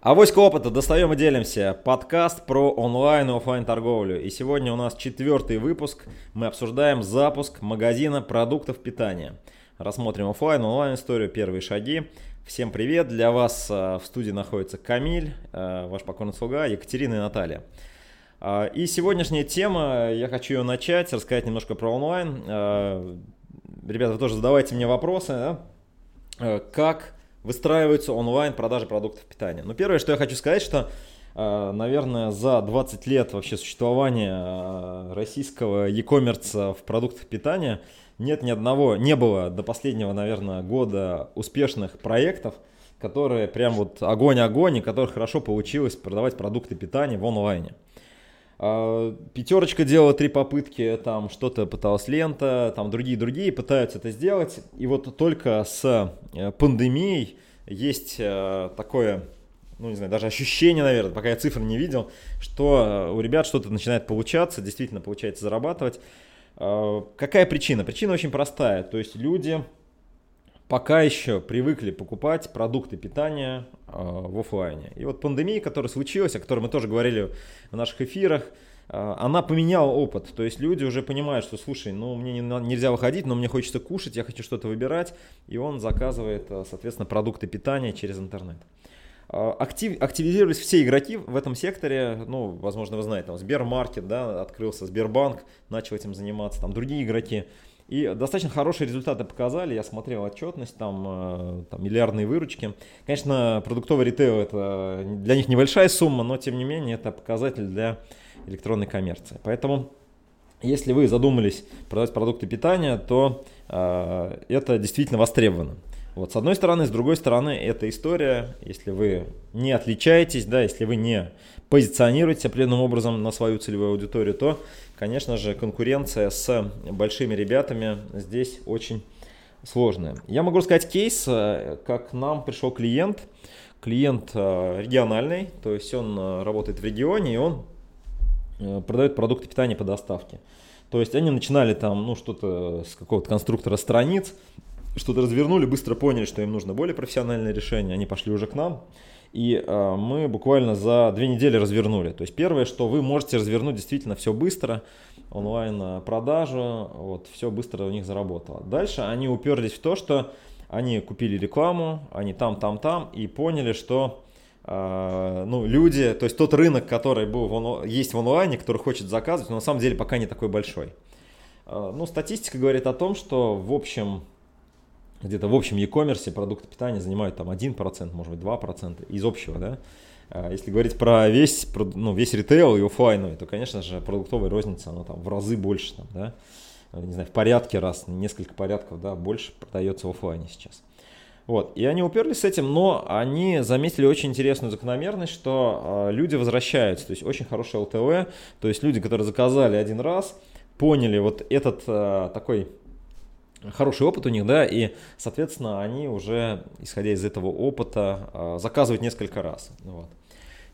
Авоська опыта, достаем и делимся. Подкаст про онлайн и офлайн торговлю. И сегодня у нас четвертый выпуск. Мы обсуждаем запуск магазина продуктов питания. Рассмотрим офлайн, онлайн историю, первые шаги. Всем привет! Для вас э, в студии находится Камиль, э, ваш покорный слуга, Екатерина и Наталья. Э, и сегодняшняя тема, я хочу ее начать, рассказать немножко про онлайн. Ребята, вы тоже задавайте мне вопросы. Да? Как выстраиваются онлайн продажи продуктов питания. Но первое, что я хочу сказать, что, э, наверное, за 20 лет вообще существования э, российского e-commerce в продуктах питания нет ни одного, не было до последнего, наверное, года успешных проектов, которые прям вот огонь-огонь, и которых хорошо получилось продавать продукты питания в онлайне. А, Пятерочка делала три попытки, там что-то пыталась лента, там другие-другие пытаются это сделать. И вот только с э, пандемией есть э, такое, ну не знаю, даже ощущение, наверное, пока я цифр не видел, что э, у ребят что-то начинает получаться, действительно получается зарабатывать. Какая причина? Причина очень простая. То есть люди пока еще привыкли покупать продукты питания э, в офлайне. И вот пандемия, которая случилась, о которой мы тоже говорили в наших эфирах, э, она поменяла опыт. То есть люди уже понимают, что, слушай, ну мне не, нельзя выходить, но мне хочется кушать, я хочу что-то выбирать, и он заказывает, э, соответственно, продукты питания через интернет. Актив, активизировались все игроки в этом секторе, ну, возможно, вы знаете, там Сбермаркет, да, открылся, Сбербанк начал этим заниматься, там другие игроки. И достаточно хорошие результаты показали. Я смотрел отчетность, там, э, там миллиардные выручки. Конечно, продуктовый ритейл это для них небольшая сумма, но тем не менее это показатель для электронной коммерции. Поэтому, если вы задумались продавать продукты питания, то э, это действительно востребовано. Вот, с одной стороны, с другой стороны, эта история, если вы не отличаетесь, да, если вы не позиционируете определенным образом на свою целевую аудиторию, то, конечно же, конкуренция с большими ребятами здесь очень сложная. Я могу сказать кейс, э, как нам пришел клиент, клиент э, региональный, то есть он э, работает в регионе и он продает продукты питания по доставке. То есть они начинали там, ну, что-то с какого-то конструктора страниц, что-то развернули, быстро поняли, что им нужно более профессиональное решение, они пошли уже к нам. И э, мы буквально за две недели развернули. То есть первое, что вы можете развернуть действительно все быстро, онлайн продажу, вот, все быстро у них заработало. Дальше они уперлись в то, что они купили рекламу, они там, там, там, и поняли, что э, ну, люди, то есть тот рынок, который был в, есть в онлайне, который хочет заказывать, но на самом деле пока не такой большой. Э, ну, статистика говорит о том, что в общем где-то в общем e-commerce продукты питания занимают там 1%, может быть 2% из общего, да. А если говорить про весь, ну, весь ритейл и офлайновый, то, конечно же, продуктовая розница, она там в разы больше, там, да, не знаю, в порядке раз, несколько порядков, да, больше продается в офлайне сейчас. Вот, и они уперлись с этим, но они заметили очень интересную закономерность, что э, люди возвращаются, то есть очень хороший ЛТВ, то есть люди, которые заказали один раз, поняли вот этот э, такой хороший опыт у них, да, и, соответственно, они уже, исходя из этого опыта, а, заказывают несколько раз. Вот.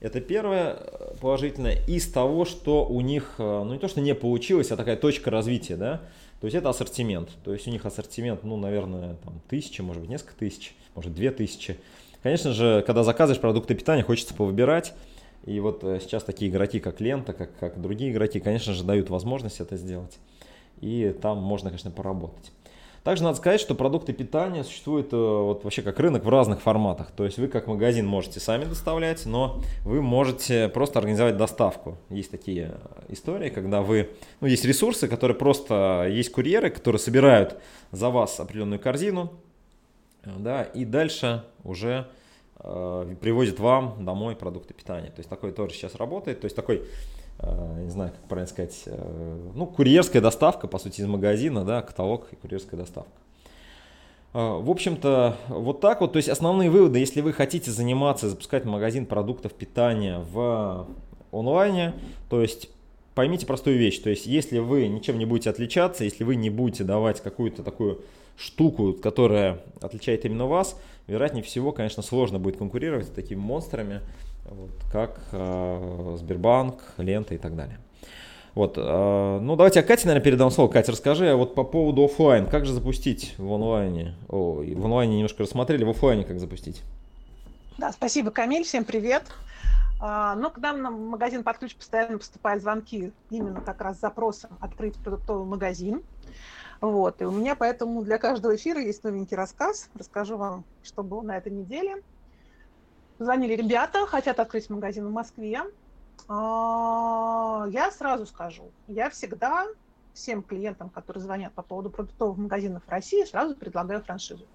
Это первое э, положительное из того, что у них, э, ну не то, что не получилось, а такая точка развития, да, то есть это ассортимент, то есть у них ассортимент, ну, наверное, там тысячи, может быть, несколько тысяч, может, две тысячи. Конечно же, когда заказываешь продукты питания, хочется повыбирать, и вот э, сейчас такие игроки, как Лента, как, как другие игроки, конечно же, дают возможность это сделать, и там можно, конечно, поработать. Также надо сказать, что продукты питания существуют э, вот вообще как рынок в разных форматах. То есть вы как магазин можете сами доставлять, но вы можете просто организовать доставку. Есть такие истории, когда вы, ну есть ресурсы, которые просто, есть курьеры, которые собирают за вас определенную корзину, да, и дальше уже э, привозят вам домой продукты питания. То есть такое тоже сейчас работает. То есть такой не знаю, как правильно сказать, э, ну, курьерская доставка, по сути, из магазина, да, каталог и курьерская доставка. Э, в общем-то, вот так вот, то есть основные выводы, если вы хотите заниматься, запускать магазин продуктов питания в онлайне, то есть поймите простую вещь, то есть если вы ничем не будете отличаться, если вы не будете давать какую-то такую штуку, которая отличает именно вас, вероятнее всего, конечно, сложно будет конкурировать с такими монстрами, вот, как э, Сбербанк, Лента и так далее. Вот, э, ну давайте я Кате, наверное, передам слово. Катя, расскажи, а вот по поводу офлайн, как же запустить в онлайне? О, в онлайне немножко рассмотрели, в офлайне как запустить? Да, спасибо, Камиль, всем привет. А, ну, к нам на магазин под ключ постоянно поступают звонки именно как раз с запросом открыть продуктовый магазин. Вот, и у меня поэтому для каждого эфира есть новенький рассказ. Расскажу вам, что было на этой неделе. Звонили ребята, хотят открыть магазин в Москве. А, я сразу скажу, я всегда всем клиентам, которые звонят по поводу продуктовых магазинов в России, сразу предлагаю франшизу.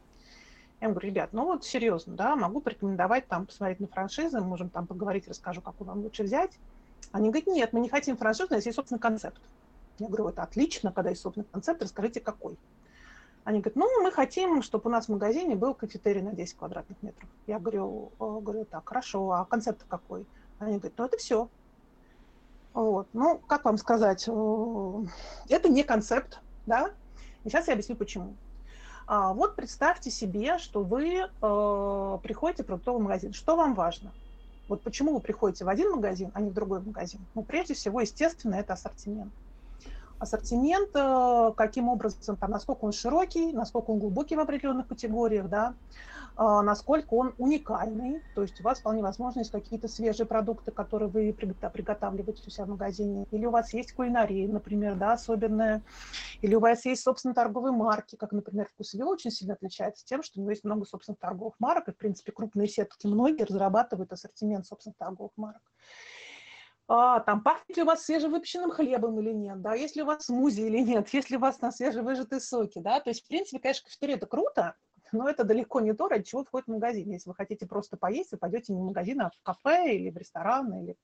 Я им говорю, ребят, ну вот серьезно, да, могу порекомендовать там посмотреть на франшизы, можем там поговорить, расскажу, какую вам лучше взять. Они говорят, нет, мы не хотим франшизу, у нас есть собственный концепт. Я говорю, это отлично, когда есть собственный концепт, расскажите, какой. Они говорят, ну, мы хотим, чтобы у нас в магазине был кафетерий на 10 квадратных метров. Я говорю, говорю так, хорошо, а концепт какой? Они говорят, ну, это все. Вот. Ну, как вам сказать, это не концепт, да? И сейчас я объясню, почему. А, вот представьте себе, что вы э, приходите в продуктовый магазин. Что вам важно? Вот почему вы приходите в один магазин, а не в другой магазин? Ну, прежде всего, естественно, это ассортимент ассортимент, э, каким образом, там, насколько он широкий, насколько он глубокий в определенных категориях, да, э, насколько он уникальный, то есть у вас вполне возможно есть какие-то свежие продукты, которые вы приготавливаете у себя в магазине, или у вас есть кулинария, например, да, особенная, или у вас есть, собственно, торговые марки, как, например, Вкусвилл очень сильно отличается тем, что у него есть много, собственно, торговых марок, и, в принципе, крупные сетки многие разрабатывают ассортимент, собственно, торговых марок а, там, пахнет ли у вас свежевыпеченным хлебом или нет, да, есть ли у вас смузи или нет, есть ли у вас на свежевыжатые соки, да, то есть, в принципе, конечно, кафетерия – это круто, но это далеко не то, ради чего входит в магазин. Если вы хотите просто поесть, вы пойдете не в магазин, а в кафе или в ресторан, или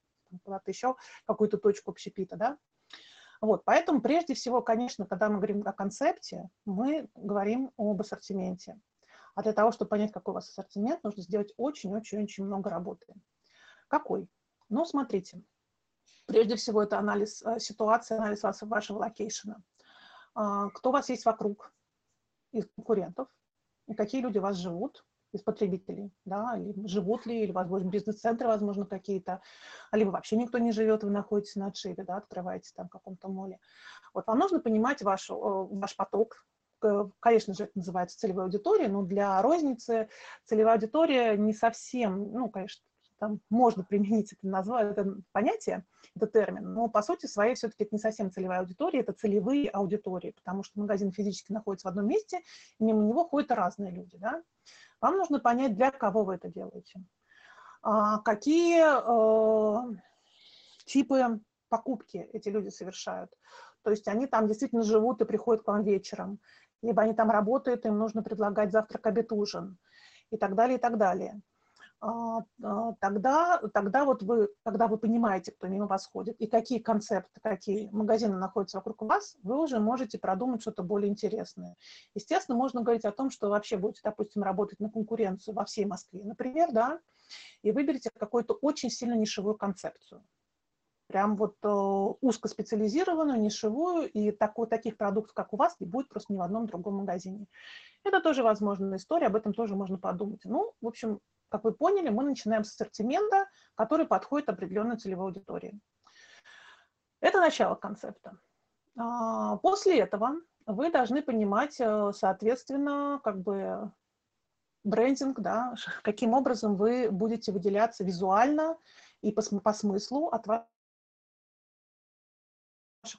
куда-то еще, какую-то точку общепита, да. Вот, поэтому прежде всего, конечно, когда мы говорим о концепте, мы говорим об ассортименте. А для того, чтобы понять, какой у вас ассортимент, нужно сделать очень-очень-очень много работы. Какой? Ну, смотрите, Прежде всего, это анализ э, ситуации, анализ вашего location а. Кто у вас есть вокруг из конкурентов, и какие люди у вас живут, из потребителей, да, или живут ли, или будет бизнес-центры, возможно, какие-то, либо вообще никто не живет, вы находитесь на отшибе, да, открываете там в каком-то моле. Вот вам нужно понимать вашу, э, ваш поток, конечно же, это называется целевая аудитория, но для розницы целевая аудитория не совсем, ну, конечно, там можно применить это, название, это понятие, это термин, но по сути своей все-таки это не совсем целевая аудитория, это целевые аудитории, потому что магазин физически находится в одном месте, и мимо него ходят разные люди. Да? Вам нужно понять, для кого вы это делаете. А, какие э, типы покупки эти люди совершают. То есть они там действительно живут и приходят к вам вечером, либо они там работают, им нужно предлагать завтрак, обед, ужин и так далее, и так далее. А, а, тогда, тогда вот вы, когда вы понимаете, кто мимо вас ходит, и какие концепты, какие магазины находятся вокруг вас, вы уже можете продумать что-то более интересное. Естественно, можно говорить о том, что вообще будете, допустим, работать на конкуренцию во всей Москве, например, да, и выберите какую-то очень сильно нишевую концепцию. Прям вот э, узкоспециализированную, нишевую, и так, вот таких продуктов, как у вас, не будет просто ни в одном другом магазине. Это тоже возможная история, об этом тоже можно подумать. Ну, в общем, как вы поняли, мы начинаем с ассортимента, который подходит определенной целевой аудитории. Это начало концепта. А, после этого вы должны понимать, э, соответственно, как бы брендинг, да, каким образом вы будете выделяться визуально и по, по смыслу от ваших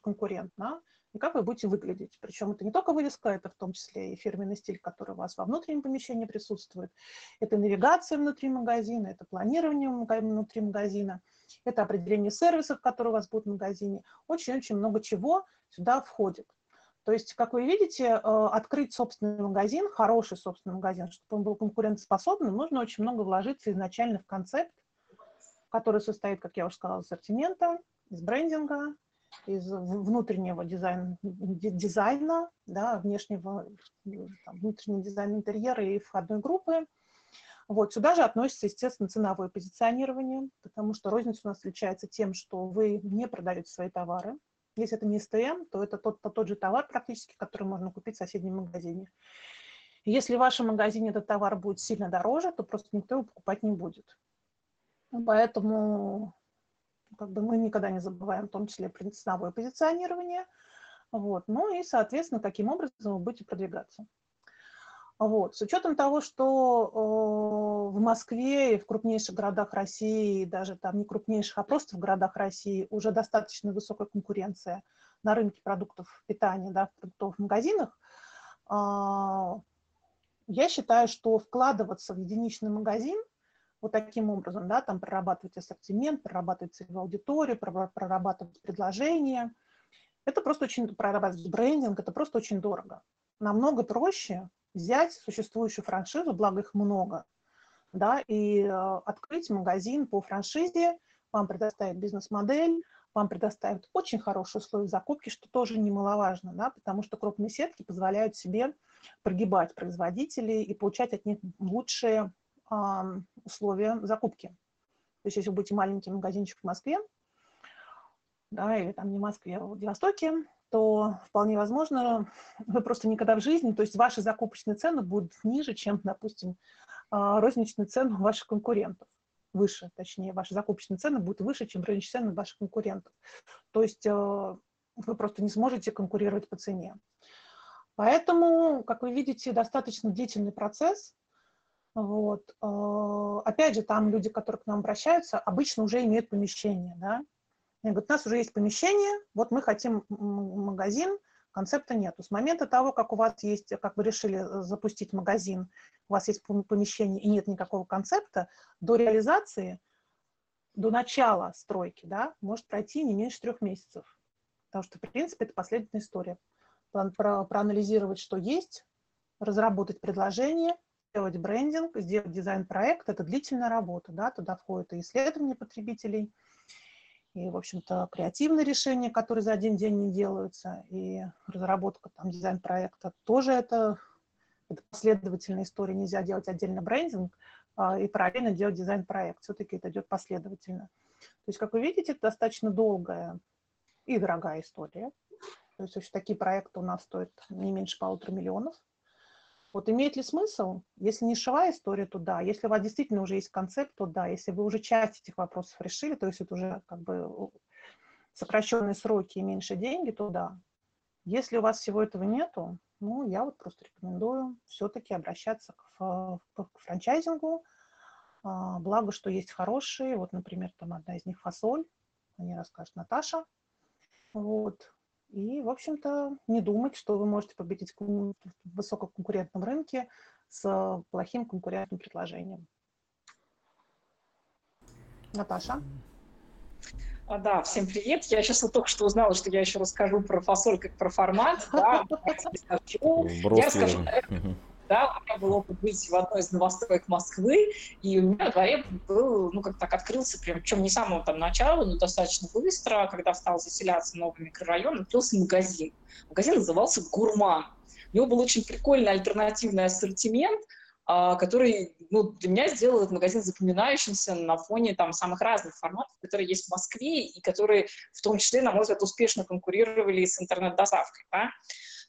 конкурентов. Да? И как вы будете выглядеть. Причем это не только вывеска, это в том числе и фирменный стиль, который у вас во внутреннем помещении присутствует. Это навигация внутри магазина, это планирование внутри магазина, это определение сервисов, которые у вас будут в магазине. Очень-очень много чего сюда входит. То есть, как вы видите, э, открыть собственный магазин, хороший собственный магазин, чтобы он был конкурентоспособным, нужно очень много вложиться изначально в концепт, который состоит, как я уже сказала, ассортимента, из брендинга, из внутреннего дизайн, дизайна, да, внешнего, там, внутренний дизайн интерьера и входной группы. Вот, сюда же относится, естественно, ценовое позиционирование, потому что розница у нас отличается тем, что вы не продаете свои товары. Если это не СТМ, то это тот, тот же товар практически, который можно купить в соседнем магазине. Если в вашем магазине этот товар будет сильно дороже, то просто никто его покупать не будет. Поэтому как бы мы никогда не забываем, в том числе про ценовое позиционирование. Вот. Ну и, соответственно, каким образом вы будете продвигаться. Вот. С учетом того, что э, в Москве и в крупнейших городах России, даже там не крупнейших, а просто в городах России уже достаточно высокая конкуренция на рынке продуктов питания, да, в продуктовых магазинах, э, я считаю, что вкладываться в единичный магазин вот таким образом, да, там прорабатывать ассортимент, прорабатывать целевую аудиторию, прорабатывать предложения, это просто очень, прорабатывать брендинг, это просто очень дорого. Намного проще взять существующую франшизу, благо их много, да, и э, открыть магазин по франшизе, вам предоставят бизнес-модель, вам предоставят очень хорошие условия закупки, что тоже немаловажно, да, потому что крупные сетки позволяют себе прогибать производителей и получать от них лучшие условия закупки. То есть если вы будете маленький магазинчик в Москве, да, или там не в Москве, а в Владивостоке, то вполне возможно, вы просто никогда в жизни, то есть ваши закупочные цены будут ниже, чем, допустим, а, розничные цены ваших конкурентов. Выше, точнее, ваши закупочные цены будут выше, чем розничные цены ваших конкурентов. То есть э, вы просто не сможете конкурировать по цене. Поэтому, как вы видите, достаточно длительный процесс. Вот. Э, опять же, там люди, которые к нам обращаются, обычно уже имеют помещение, да, они говорят, у нас уже есть помещение, вот мы хотим магазин, концепта нету. С момента того, как у вас есть, как вы решили э, запустить магазин, у вас есть помещение и нет никакого концепта, до реализации, до начала стройки, да, может пройти не меньше трех месяцев. Потому что, в принципе, это последовательная история. Про, про, проанализировать, что есть, разработать предложение, сделать брендинг, сделать дизайн-проект – это длительная работа, да, туда входит и исследование потребителей – и, в общем-то, креативные решения, которые за один день не делаются, и разработка там дизайн-проекта тоже это, это последовательная история. Нельзя делать отдельно брендинг а, и параллельно делать дизайн-проект. Все-таки это идет последовательно. То есть, как вы видите, это достаточно долгая и дорогая история. То есть, вообще, такие проекты у нас стоят не меньше полутора миллионов. Вот имеет ли смысл? Если не шивая история, то да. Если у вас действительно уже есть концепт, то да. Если вы уже часть этих вопросов решили, то есть это уже как бы сокращенные сроки и меньше деньги, то да. Если у вас всего этого нету, ну, я вот просто рекомендую все-таки обращаться к, к франчайзингу. А, благо, что есть хорошие. Вот, например, там одна из них фасоль. О ней расскажет Наташа. Вот. И, в общем-то, не думать, что вы можете победить в высококонкурентном рынке с плохим конкурентным предложением. Наташа? А, да, всем привет. Я сейчас вот только что узнала, что я еще расскажу про фасоль как про формат. Да, я расскажу, да, у меня был опыт быть в одной из новостроек Москвы, и у меня во дворе был, ну, как так открылся, прям, причем не с самого там начала, но достаточно быстро, когда стал заселяться новый микрорайон, открылся магазин. Магазин назывался «Гурман». У него был очень прикольный альтернативный ассортимент, а, который ну, для меня сделал этот магазин запоминающимся на фоне там, самых разных форматов, которые есть в Москве и которые в том числе, на мой взгляд, успешно конкурировали с интернет-доставкой. Да?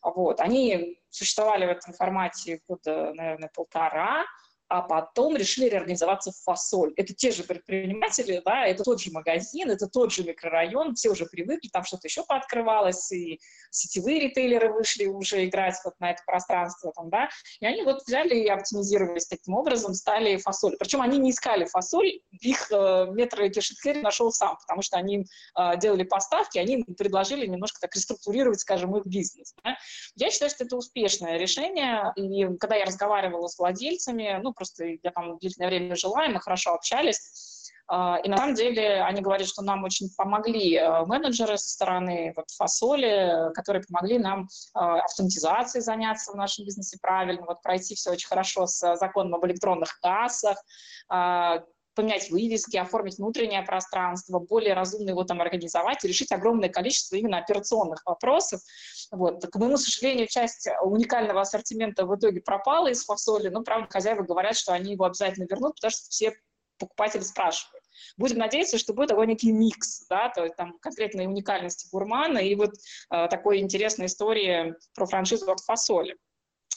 Вот. Они существовали в этом формате года, наверное, полтора, а потом решили реорганизоваться в фасоль. Это те же предприниматели, да, это тот же магазин, это тот же микрорайон, все уже привыкли, там что-то еще пооткрывалось, и сетевые ритейлеры вышли уже играть вот на это пространство, там, да, и они вот взяли и оптимизировались таким образом, стали фасоль. Причем они не искали фасоль, их э, метро Кешетхери нашел сам, потому что они э, делали поставки, они предложили немножко так реструктурировать, скажем, их бизнес. Да. Я считаю, что это успешное решение, и когда я разговаривала с владельцами, ну, просто я там длительное время жила, и мы хорошо общались. А, и на самом деле они говорят, что нам очень помогли э, менеджеры со стороны вот, фасоли, которые помогли нам а, автоматизацией заняться в нашем бизнесе правильно, вот пройти все очень хорошо с законом об электронных кассах, а, поменять вывески, оформить внутреннее пространство, более разумно его там организовать и решить огромное количество именно операционных вопросов. Вот. К моему сожалению, часть уникального ассортимента в итоге пропала из фасоли, но, правда, хозяева говорят, что они его обязательно вернут, потому что все покупатели спрашивают. Будем надеяться, что будет такой некий микс, да, то есть там конкретной уникальности гурмана и вот э, такой интересной истории про франшизу от фасоли.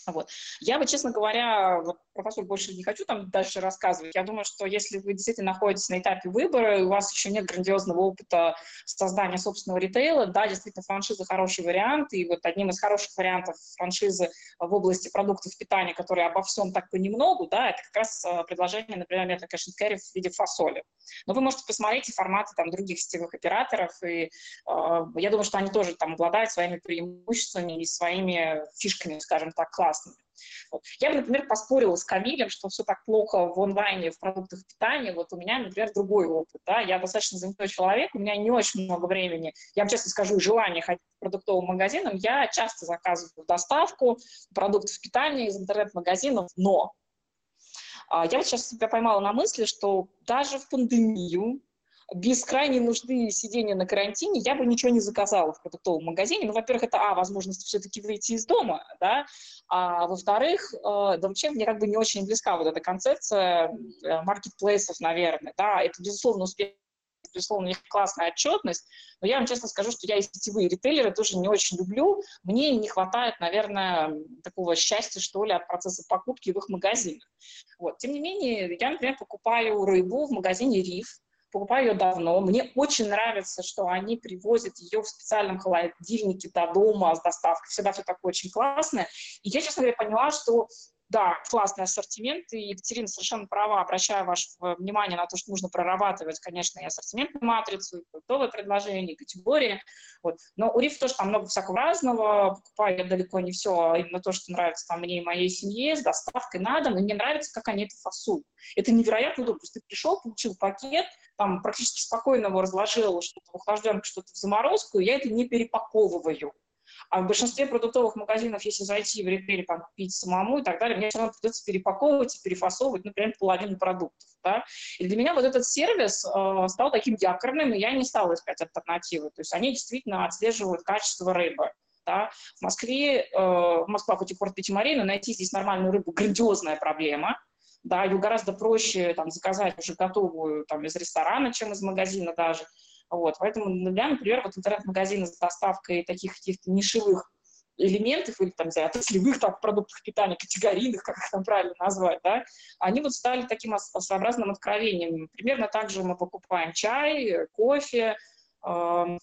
Вот. Я бы, честно говоря, вот про фасоль больше не хочу там дальше рассказывать. Я думаю, что если вы действительно находитесь на этапе выбора, и у вас еще нет грандиозного опыта создания собственного ритейла, да, действительно, франшиза хороший вариант, и вот одним из хороших вариантов франшизы в области продуктов питания, которые обо всем так понемногу, да, это как раз э, предложение, например, cash and carry в виде фасоли. Но вы можете посмотреть и форматы там других сетевых операторов, и э, я думаю, что они тоже там обладают своими преимуществами и своими фишками, скажем так, классными. Вот. Я бы, например, поспорила с Камилем, что все так плохо в онлайне, в продуктах питания. Вот у меня, например, другой опыт. Да? Я достаточно занятой человек, у меня не очень много времени. Я вам честно скажу, желание ходить к продуктовым магазинам. Я часто заказываю доставку продуктов питания из интернет-магазинов, но а, я вот сейчас себя поймала на мысли, что даже в пандемию без крайней нужды сидения на карантине я бы ничего не заказала в продуктовом магазине. Ну, во-первых, это, а, возможность все-таки выйти из дома, да, а во-вторых, э, да вообще мне как бы не очень близка вот эта концепция э, маркетплейсов, наверное, да, это, безусловно, успех безусловно, у них классная отчетность, но я вам честно скажу, что я и сетевые ритейлеры тоже не очень люблю. Мне не хватает, наверное, такого счастья, что ли, от процесса покупки в их магазинах. Вот. Тем не менее, я, например, покупаю рыбу в магазине «Риф», покупаю ее давно. Мне очень нравится, что они привозят ее в специальном холодильнике до дома с доставкой. Всегда все такое очень классное. И я, честно говоря, поняла, что да, классный ассортимент, и Екатерина совершенно права, обращаю ваше внимание на то, что нужно прорабатывать, конечно, и ассортиментную матрицу, и продуктовые предложения, и категории. Вот. Но у Риф тоже там много всякого разного, покупаю я далеко не все, а именно то, что нравится там мне и моей семье, с доставкой на дом, и мне нравится, как они это фасуют. Это невероятно удобно. Ты пришел, получил пакет, там практически спокойно его разложил, что-то в охлажденку, что-то в заморозку, и я это не перепаковываю. А в большинстве продуктовых магазинов, если зайти в ритейле, там, купить самому и так далее, мне все равно придется перепаковывать и перефасовывать, например, половину продуктов. Да? И для меня вот этот сервис э, стал таким якорным, и я не стала искать альтернативы. То есть они действительно отслеживают качество рыбы. Да? В Москве, э, Москва хоть и порт Пятимарей, но найти здесь нормальную рыбу – грандиозная проблема. Да, ее гораздо проще там, заказать уже готовую там, из ресторана, чем из магазина даже. Вот, поэтому для например, вот интернет-магазины с доставкой таких каких-то нишевых элементов или там, не знаю, отраслевых там, продуктов питания, категорийных, как их там правильно назвать, да, они вот стали таким своеобразным откровением. Примерно так же мы покупаем чай, кофе, э,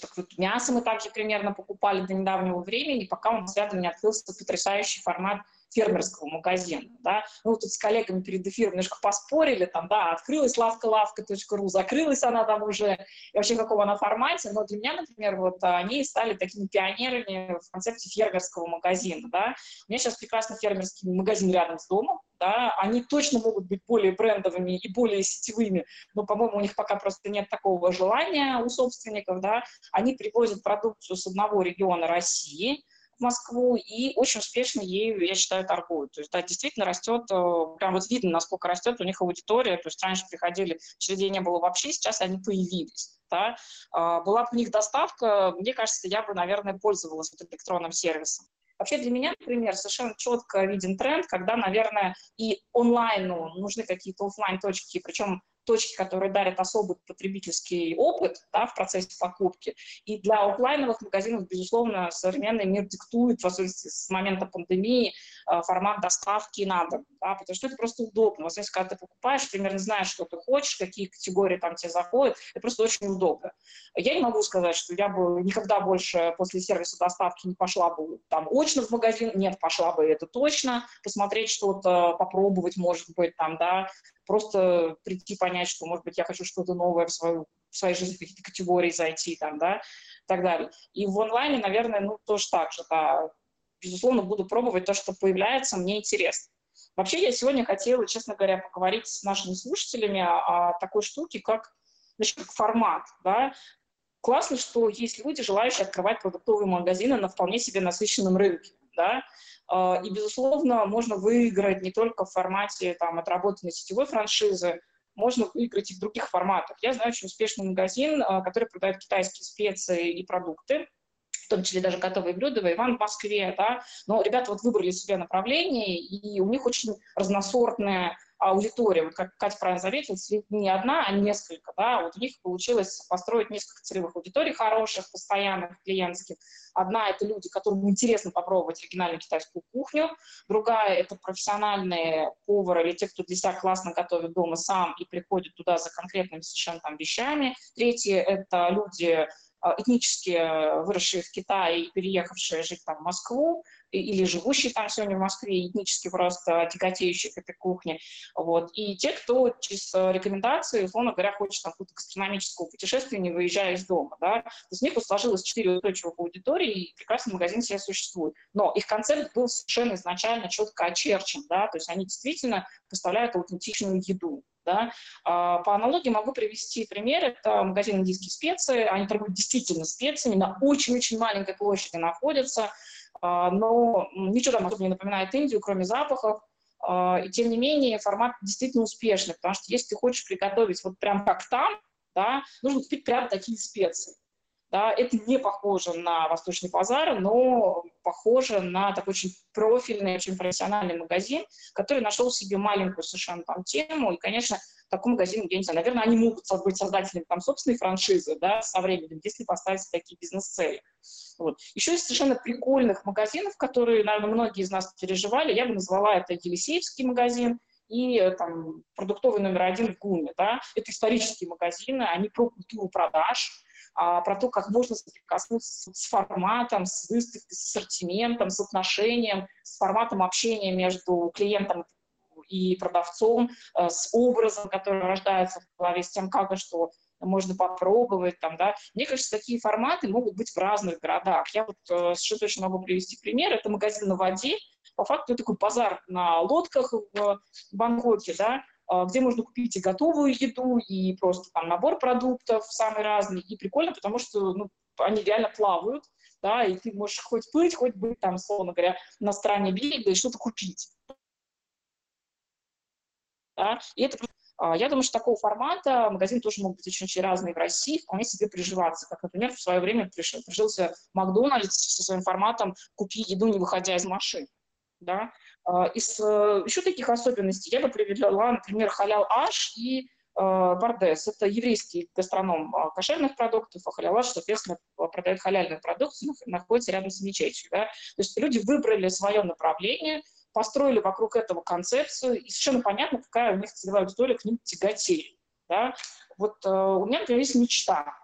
так вот мясо мы также примерно покупали до недавнего времени, пока у нас рядом не открылся потрясающий формат фермерского магазина, да. Ну, тут с коллегами перед эфиром немножко поспорили, там, да, открылась лавка-лавка.ру, закрылась она там уже, и вообще в каком она формате, но для меня, например, вот они стали такими пионерами в концепте фермерского магазина, да. У меня сейчас прекрасно фермерский магазин рядом с домом, да, они точно могут быть более брендовыми и более сетевыми, но, по-моему, у них пока просто нет такого желания у собственников, да, они привозят продукцию с одного региона России, Москву и очень успешно ею, я считаю, торгуют. То есть, да, действительно растет, э, прям вот видно, насколько растет у них аудитория. То есть раньше приходили, очередей не было вообще, сейчас они появились. Да. А, была бы у них доставка, мне кажется, я бы, наверное, пользовалась вот электронным сервисом. Вообще для меня, например, совершенно четко виден тренд, когда, наверное, и онлайну нужны какие-то офлайн точки причем точки, которые дарят особый потребительский опыт да, в процессе покупки. И для офлайновых магазинов, безусловно, современный мир диктует, в особенности с момента пандемии, формат доставки на дом, да, потому что это просто удобно. В особенности, когда ты покупаешь, примерно знаешь, что ты хочешь, какие категории там тебе заходят, это просто очень удобно. Я не могу сказать, что я бы никогда больше после сервиса доставки не пошла бы там очно в магазин, нет, пошла бы это точно, посмотреть что-то, попробовать, может быть, там, да, просто прийти, понять, что, может быть, я хочу что-то новое в, свою, в своей жизни, какие-то категории зайти, там, да, и так далее. И в онлайне, наверное, ну, тоже так же, да, безусловно, буду пробовать то, что появляется, мне интересно. Вообще, я сегодня хотела, честно говоря, поговорить с нашими слушателями о, такой штуке, как, значит, как формат, да, Классно, что есть люди, желающие открывать продуктовые магазины на вполне себе насыщенном рынке, да, а, и, безусловно, можно выиграть не только в формате там, отработанной сетевой франшизы, можно выиграть и в других форматах. Я знаю очень успешный магазин, а, который продает китайские специи и продукты. Том числе даже готовые блюда, Иван в Москве, да, но ребята вот выбрали себе направление, и у них очень разносортная аудитория, вот как Катя правильно заметила, не одна, а несколько, да, вот у них получилось построить несколько целевых аудиторий хороших, постоянных, клиентских. Одна — это люди, которым интересно попробовать оригинальную китайскую кухню, другая — это профессиональные повары или те, кто для себя классно готовит дома сам и приходит туда за конкретными совершенно там вещами, третье — это люди, этнически выросшие в Китае и переехавшие жить там в Москву, или живущие там сегодня в Москве, этнически просто тяготеющие к этой кухне. Вот. И те, кто через э, рекомендации, условно говоря, хочет там какого-то гастрономического путешествия, не выезжая из дома. Да? То есть у них сложилось четыре устойчивых аудитории, и прекрасный магазин себе существует. Но их концепт был совершенно изначально четко очерчен. Да? То есть они действительно поставляют аутентичную еду. Да? А, по аналогии могу привести пример. Это магазин «Индийские специи». Они торгуют действительно специями, на очень-очень маленькой площади находятся. А, но ничего там особо не напоминает Индию, кроме запахов. А, и тем не менее формат действительно успешный, потому что если ты хочешь приготовить вот прям как там, да, нужно купить прям такие специи. Да, это не похоже на восточный базар, но похоже на такой очень профильный, очень профессиональный магазин, который нашел себе маленькую совершенно там тему. И, конечно, такой магазин, я не знаю, наверное, они могут быть создателями там собственной франшизы, да, со временем, если поставить такие бизнес-цели. Вот. Еще есть совершенно прикольных магазинов, которые, наверное, многие из нас переживали. Я бы назвала это Елисеевский магазин и э, там, продуктовый номер один в ГУМе. Да? Это исторические магазины, они про культуру продаж, а, про то, как можно соприкоснуться с форматом, с выставкой, с ассортиментом, с отношением, с форматом общения между клиентом и продавцом, э, с образом, который рождается в голове, с тем, как и что можно попробовать там, да. Мне кажется, такие форматы могут быть в разных городах. Я вот э, совершенно могу привести пример. Это магазин на воде. По факту это такой базар на лодках в Бангкоке, да, где можно купить и готовую еду, и просто там набор продуктов самый разный. И прикольно, потому что ну, они реально плавают, да, и ты можешь хоть плыть, хоть быть там, словно говоря, на стороне берега и что-то купить. Да? И это а, я думаю, что такого формата магазин тоже могут быть очень-очень разные в России, вполне себе приживаться. Как, например, в свое время прижился Макдональдс со своим форматом «купи еду, не выходя из машины». Да? А, из э, еще таких особенностей я бы привела, например, халял Аш и Бардес. Это еврейский гастроном а, кошерных продуктов, а халял Аш, соответственно, продает халяльную продукцию, находится рядом с мечетью. Да? То есть люди выбрали свое направление – построили вокруг этого концепцию, и совершенно понятно, какая у них целевая аудитория к ним тяготеет. Да? Вот э, у меня, например, есть мечта.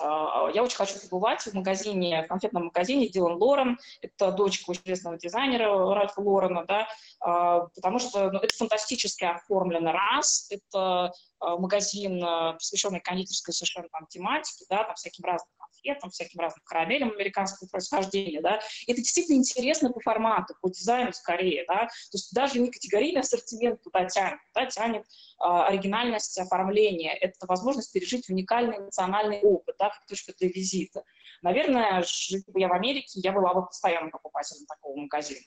Э, я очень хочу побывать в магазине, в конфетном магазине Дилан Лорен. Это дочка известного дизайнера Ральфа Лорена, да, э, потому что ну, это фантастически оформлено раз, это магазин, посвященный кондитерской совершенно там тематике, да, там всяким разным конфетам, всяким разным карамелям американского происхождения, да, это действительно интересно по формату, по дизайну скорее, да, то есть даже не категорийный ассортимент туда тянет, да, тянет э, оригинальность оформления, это возможность пережить уникальный национальный опыт, да, как точка для визита. Наверное, жив бы я в Америке, я была бы постоянным покупателем такого магазина.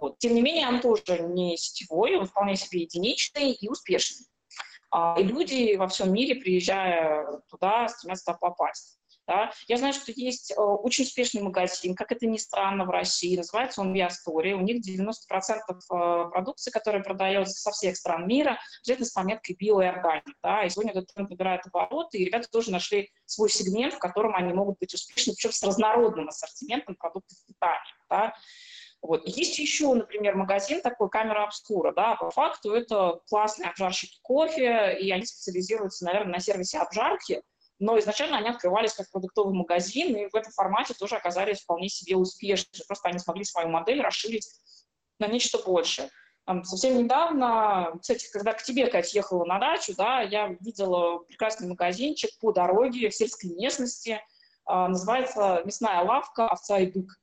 Вот. Тем не менее, он тоже не сетевой, он вполне себе единичный и успешный. А, и люди во всем мире, приезжая туда, стремятся туда попасть. Да? Я знаю, что есть э, очень успешный магазин, как это ни странно, в России, называется он Биостори. У них 90% э, продукции, которая продается со всех стран мира, обязательно с пометкой био и органик. Да? И сегодня этот тренд набирает обороты, и ребята тоже нашли свой сегмент, в котором они могут быть успешны, причем с разнородным ассортиментом продуктов питания. Да? Вот. Есть еще, например, магазин такой, камера обскура, да, по факту это классные обжарщики кофе, и они специализируются, наверное, на сервисе обжарки, но изначально они открывались как продуктовый магазин, и в этом формате тоже оказались вполне себе успешны. Просто они смогли свою модель расширить на нечто большее. Совсем недавно, кстати, когда к тебе, Катя, ехала на дачу, да, я видела прекрасный магазинчик по дороге в сельской местности, а, называется «Мясная лавка «Овца и бык».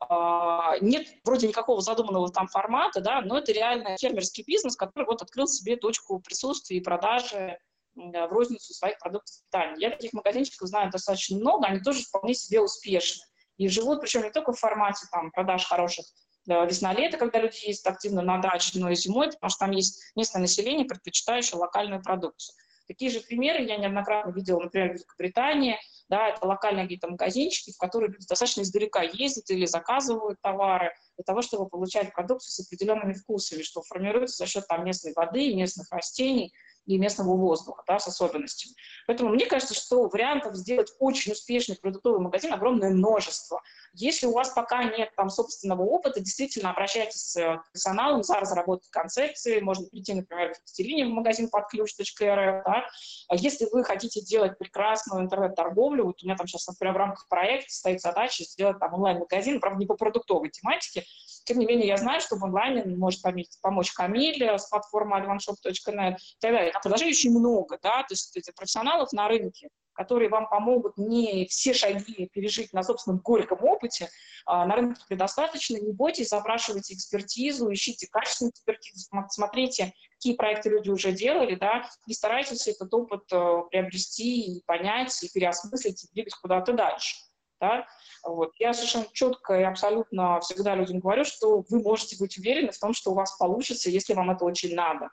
А, нет вроде никакого задуманного там формата, да, но это реально фермерский бизнес, который вот открыл себе точку присутствия и продажи в розницу своих продуктов питания. Я таких магазинчиков знаю достаточно много, они тоже вполне себе успешны. И живут, причем не только в формате там, продаж хороших весна-лето, когда люди ездят активно на даче, но и зимой, потому что там есть местное население, предпочитающее локальную продукцию. Такие же примеры я неоднократно видела, например, в Великобритании. Да, это локальные какие-то магазинчики, в которые достаточно издалека ездят или заказывают товары для того, чтобы получать продукцию с определенными вкусами, что формируется за счет там местной воды, местных растений, и местного воздуха, да, с особенностями. Поэтому мне кажется, что вариантов сделать очень успешный продуктовый магазин огромное множество. Если у вас пока нет там собственного опыта, действительно обращайтесь к персоналу за разработкой концепции, можно прийти, например, в Екатерине в магазин под ключ.рф, да. А если вы хотите делать прекрасную интернет-торговлю, вот у меня там сейчас, например, в рамках проекта стоит задача сделать там онлайн-магазин, правда, не по продуктовой тематике, тем не менее, я знаю, что в онлайне может помочь Камиль с платформы alvanshop.net и так далее. Предложений очень много, да, то есть эти профессионалов на рынке, которые вам помогут не все шаги пережить на собственном горьком опыте, а на рынке предостаточно. Не бойтесь, запрашивайте экспертизу, ищите качественную экспертизу, смотрите, какие проекты люди уже делали, да, и старайтесь этот опыт э, приобрести и понять, и переосмыслить, и двигать куда-то дальше. Да? Вот. Я совершенно четко и абсолютно всегда людям говорю, что вы можете быть уверены в том, что у вас получится, если вам это очень надо.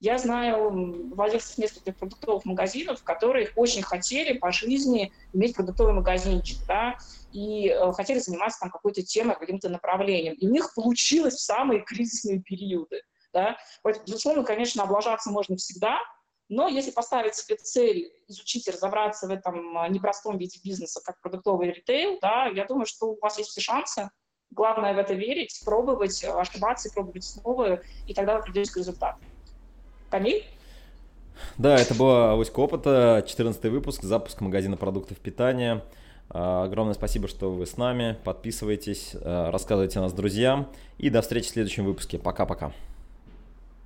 Я знаю владельцев нескольких продуктовых магазинов, которые очень хотели по жизни иметь продуктовый магазинчик, да, и э, хотели заниматься там какой-то темой, каким-то направлением. И у них получилось в самые кризисные периоды. Да. Вот, безусловно, конечно, облажаться можно всегда, но если поставить себе цель изучить и разобраться в этом а, непростом виде бизнеса, как продуктовый ритейл, да, я думаю, что у вас есть все шансы. Главное в это верить, пробовать, ошибаться, пробовать снова, и тогда вы придете к результату. Камиль? Да, это была Авоська опыта, 14 выпуск, запуск магазина продуктов питания. А, огромное спасибо, что вы с нами. Подписывайтесь, а, рассказывайте нас друзьям. И до встречи в следующем выпуске. Пока-пока.